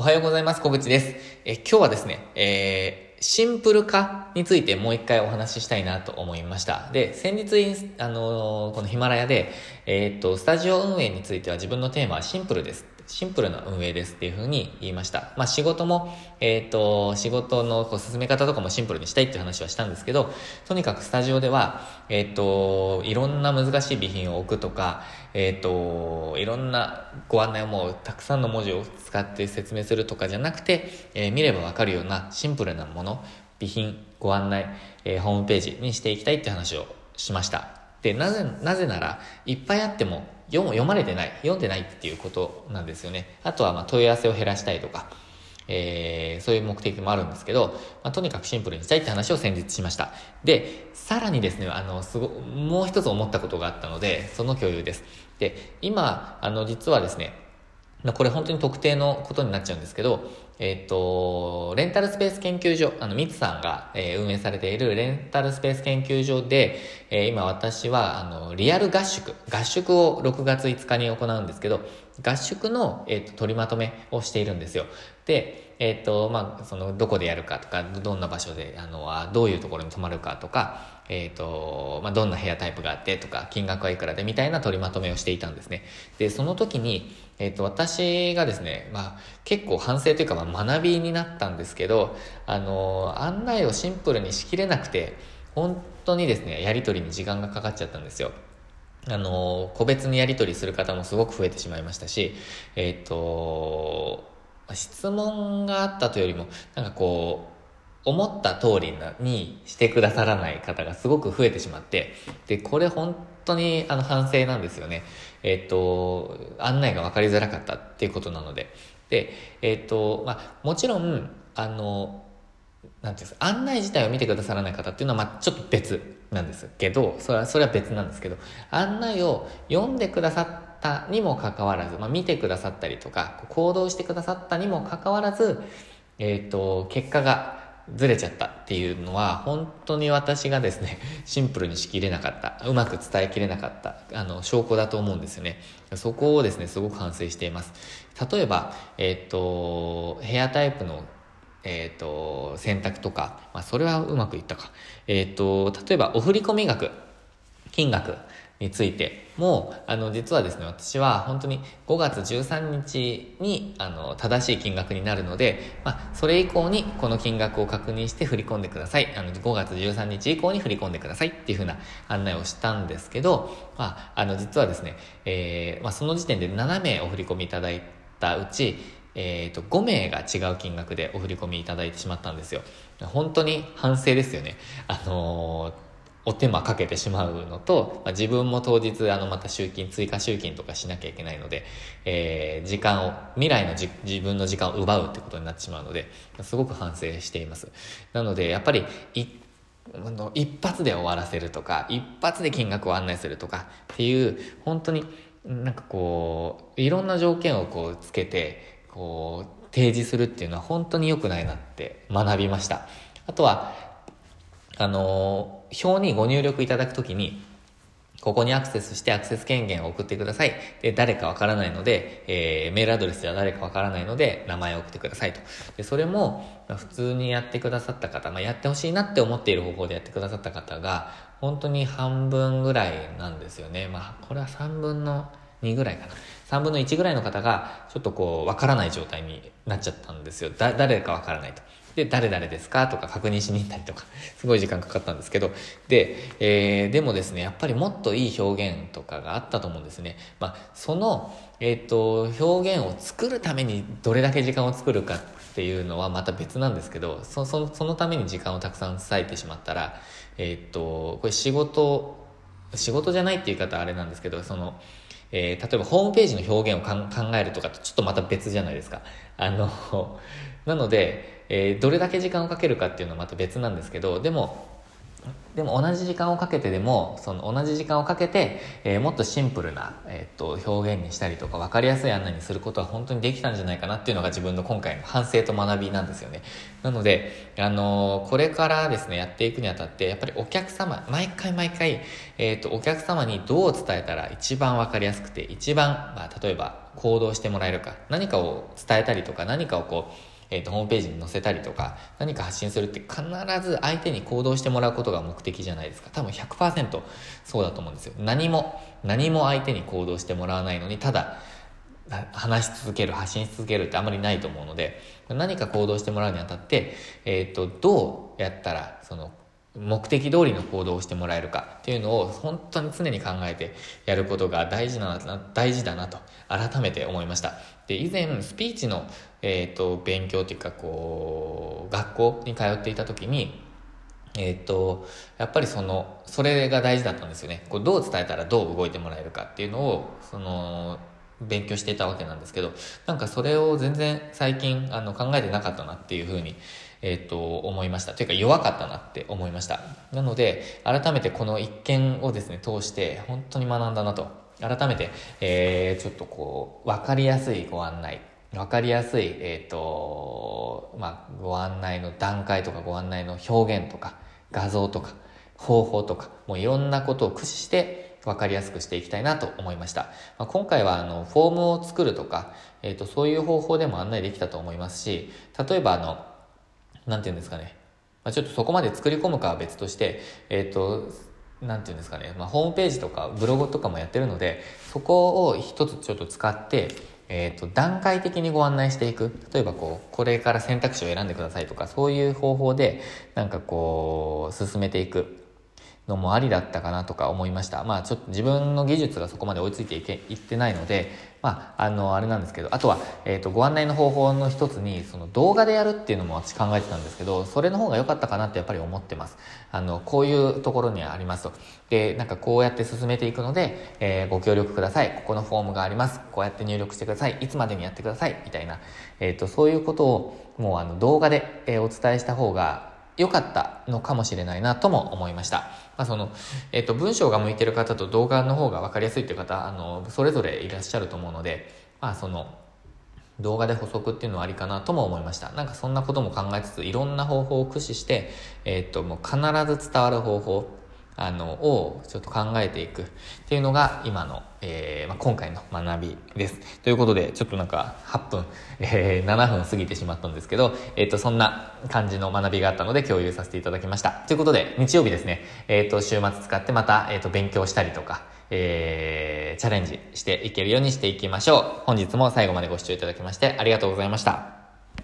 おはようございます。小口です。え今日はですね、えー、シンプル化についてもう一回お話ししたいなと思いました。で、先日、あのー、このヒマラヤで、えー、っと、スタジオ運営については自分のテーマはシンプルです。シンプルな運営ですっていうふうに言いました。まあ仕事も、えっ、ー、と、仕事のこう進め方とかもシンプルにしたいっていう話はしたんですけど、とにかくスタジオでは、えっ、ー、と、いろんな難しい備品を置くとか、えっ、ー、と、いろんなご案内をもうたくさんの文字を使って説明するとかじゃなくて、え見ればわかるようなシンプルなもの、備品、ご案内、えホームページにしていきたいって話をしました。で、なぜ、なぜなら、いっぱいあっても読読まれてない、読んでないっていうことなんですよね。あとはま問い合わせを減らしたいとか、えー、そういう目的もあるんですけど、まあ、とにかくシンプルにしたいって話を先日しました。で、さらにですね、あの、すご、もう一つ思ったことがあったので、その共有です。で、今、あの、実はですね、これ本当に特定のことになっちゃうんですけど、えっ、と、レンタルスペース研究所、あの、ミツさんが、えー、運営されているレンタルスペース研究所で、えー、今私は、あの、リアル合宿、合宿を6月5日に行うんですけど、合宿の、えっ、と、取りまとめをしているんですよ。で、えっ、と、まあ、その、どこでやるかとか、どんな場所で、あの、どういうところに泊まるかとか、えっ、と、まあ、どんな部屋タイプがあってとか、金額はいくらでみたいな取りまとめをしていたんですね。で、その時に、えっ、と、私がですね、まあ、結構反省というか、ま、学びになったんですけど、あの、案内をシンプルにしきれなくて、本当にですね、やり取りに時間がかかっちゃったんですよ。あの、個別にやり取りする方もすごく増えてしまいましたし、えっ、と、質問があったというよりも、なんかこう、思った通りにしてくださらない方がすごく増えてしまって、で、これ本当にあの反省なんですよね。えっ、と、案内が分かりづらかったっていうことなので。で、えっ、と、まあ、もちろん、あの、なんていうんですか、案内自体を見てくださらない方っていうのは、まあ、ちょっと別なんですけど、それは、それは別なんですけど、案内を読んでくださったにもかかわらず、まあ、見てくださったりとか、行動してくださったにもかかわらず、えっ、ー、と、結果がずれちゃったっていうのは本当に私がですね シンプルにしきれなかったうまく伝えきれなかったあの証拠だと思うんですよね。そこをですねすごく反省しています。例えばえっ、ー、とヘアタイプのえっ、ー、と選択とか、まあ、それはうまくいったか。えっ、ー、と例えばお振込額金額についても、あの、実はですね、私は本当に5月13日に、あの、正しい金額になるので、まあ、それ以降にこの金額を確認して振り込んでください。あの、5月13日以降に振り込んでくださいっていうふうな案内をしたんですけど、まあ、あの、実はですね、えー、まあ、その時点で7名お振り込みいただいたうち、え、ー、と、5名が違う金額でお振り込みいただいてしまったんですよ。本当に反省ですよね。あのーお手間かけてしまうのと、まあ、自分も当日あのまた集金追加集金とかしなきゃいけないので、えー、時間を未来の自分の時間を奪うってことになってしまうのですごく反省しています。なのでやっぱり一発で終わらせるとか一発で金額を案内するとかっていう本当になんかこういろんな条件をこうつけてこう提示するっていうのは本当に良くないなって学びました。あとはあの、表にご入力いただくときに、ここにアクセスしてアクセス権限を送ってください。で、誰かわからないので、えー、メールアドレスでは誰かわからないので、名前を送ってくださいと。で、それも、普通にやってくださった方、まあ、やってほしいなって思っている方法でやってくださった方が、本当に半分ぐらいなんですよね。まあ、これは3分の2ぐらいかな。3分の1ぐらいの方が、ちょっとこう、わからない状態になっちゃったんですよ。だ、誰かわからないと。で、誰々ですか？とか確認しに行ったりとか、すごい時間かかったんですけど、で、えー、でもですね、やっぱりもっといい表現とかがあったと思うんですね。まあ、その、えっ、ー、と、表現を作るためにどれだけ時間を作るかっていうのはまた別なんですけど、そそそのために時間をたくさん割いてしまったら、えっ、ー、と、これ仕事、仕事じゃないっていう言い方あれなんですけど、その、えー、例えばホームページの表現を考えるとかとちょっとまた別じゃないですか。あの、なので、えー、どれだけ時間をかけるかっていうのはまた別なんですけど、でも、でも同じ時間をかけてでも、その同じ時間をかけて、えー、もっとシンプルな、えー、っと、表現にしたりとか、分かりやすい案内にすることは本当にできたんじゃないかなっていうのが自分の今回の反省と学びなんですよね。なので、あのー、これからですね、やっていくにあたって、やっぱりお客様、毎回毎回、えっと、お客様にどう伝えたら一番分かりやすくて、一番、まあ、例えば行動してもらえるか、何かを伝えたりとか、何かをこう、えっ、ー、と、ホームページに載せたりとか、何か発信するって必ず相手に行動してもらうことが目的じゃないですか。多分100%そうだと思うんですよ。何も、何も相手に行動してもらわないのに、ただ、話し続ける、発信し続けるってあまりないと思うので、何か行動してもらうにあたって、えっ、ー、と、どうやったら、その、目的通りの行動をしてもらえるかっていうのを本当に常に考えてやることが大事な、大事だなと改めて思いました。で、以前スピーチの、えっ、ー、と、勉強っていうかこう、学校に通っていた時に、えっ、ー、と、やっぱりその、それが大事だったんですよね。こうどう伝えたらどう動いてもらえるかっていうのを、その、勉強していたわけなんですけど、なんかそれを全然最近あの考えてなかったなっていうふうにえっ、と、思いました。というか弱かったなって思いました。なので、改めてこの一件をですね、通して本当に学んだなと。改めて、えー、ちょっとこう、わかりやすいご案内。わかりやすい、えっ、ー、と、まあ、ご案内の段階とかご案内の表現とか、画像とか、方法とか、もういろんなことを駆使して、分かりやすくしていきたいなと思いました。まあ、今回はあのフォームを作るとか、えっ、ー、とそういう方法でも案内できたと思いますし、例えばあのなんて言うんですかね。まあ、ちょっとそこまで作り込むかは別として、えっ、ー、と、なんて言うんですかね。まあ、ホームページとかブログとかもやってるので、そこを一つちょっと使って、えっ、と、段階的にご案内していく。例えばこう、これから選択肢を選んでくださいとか、そういう方法で、なんかこう、進めていく。のもありだったかなとか思いました。まあちょっと自分の技術がそこまで追いついていけ、いってないので、まあ、あの、あれなんですけど、あとは、えっ、ー、と、ご案内の方法の一つに、その動画でやるっていうのも私考えてたんですけど、それの方が良かったかなってやっぱり思ってます。あの、こういうところにありますと。で、なんかこうやって進めていくので、えー、ご協力ください。ここのフォームがあります。こうやって入力してください。いつまでにやってください。みたいな、えっ、ー、と、そういうことを、もうあの、動画で、えお伝えした方が、良かったのかもしれないなとも思いました。まあ、その、えっ、ー、と、文章が向いてる方と動画の方が分かりやすいという方、あの、それぞれいらっしゃると思うので、まあ、その、動画で補足っていうのはありかなとも思いました。なんかそんなことも考えつつ、いろんな方法を駆使して、えっ、ー、と、もう必ず伝わる方法、あの、をちょっと考えていくっていうのが今の、えー、まあ、今回の学びです。ということで、ちょっとなんか8分、えー、7分過ぎてしまったんですけど、えっ、ー、と、そんな感じの学びがあったので共有させていただきました。ということで、日曜日ですね、えっ、と、週末使ってまた、えっ、と、勉強したりとか、えー、チャレンジしていけるようにしていきましょう。本日も最後までご視聴いただきましてありがとうございました。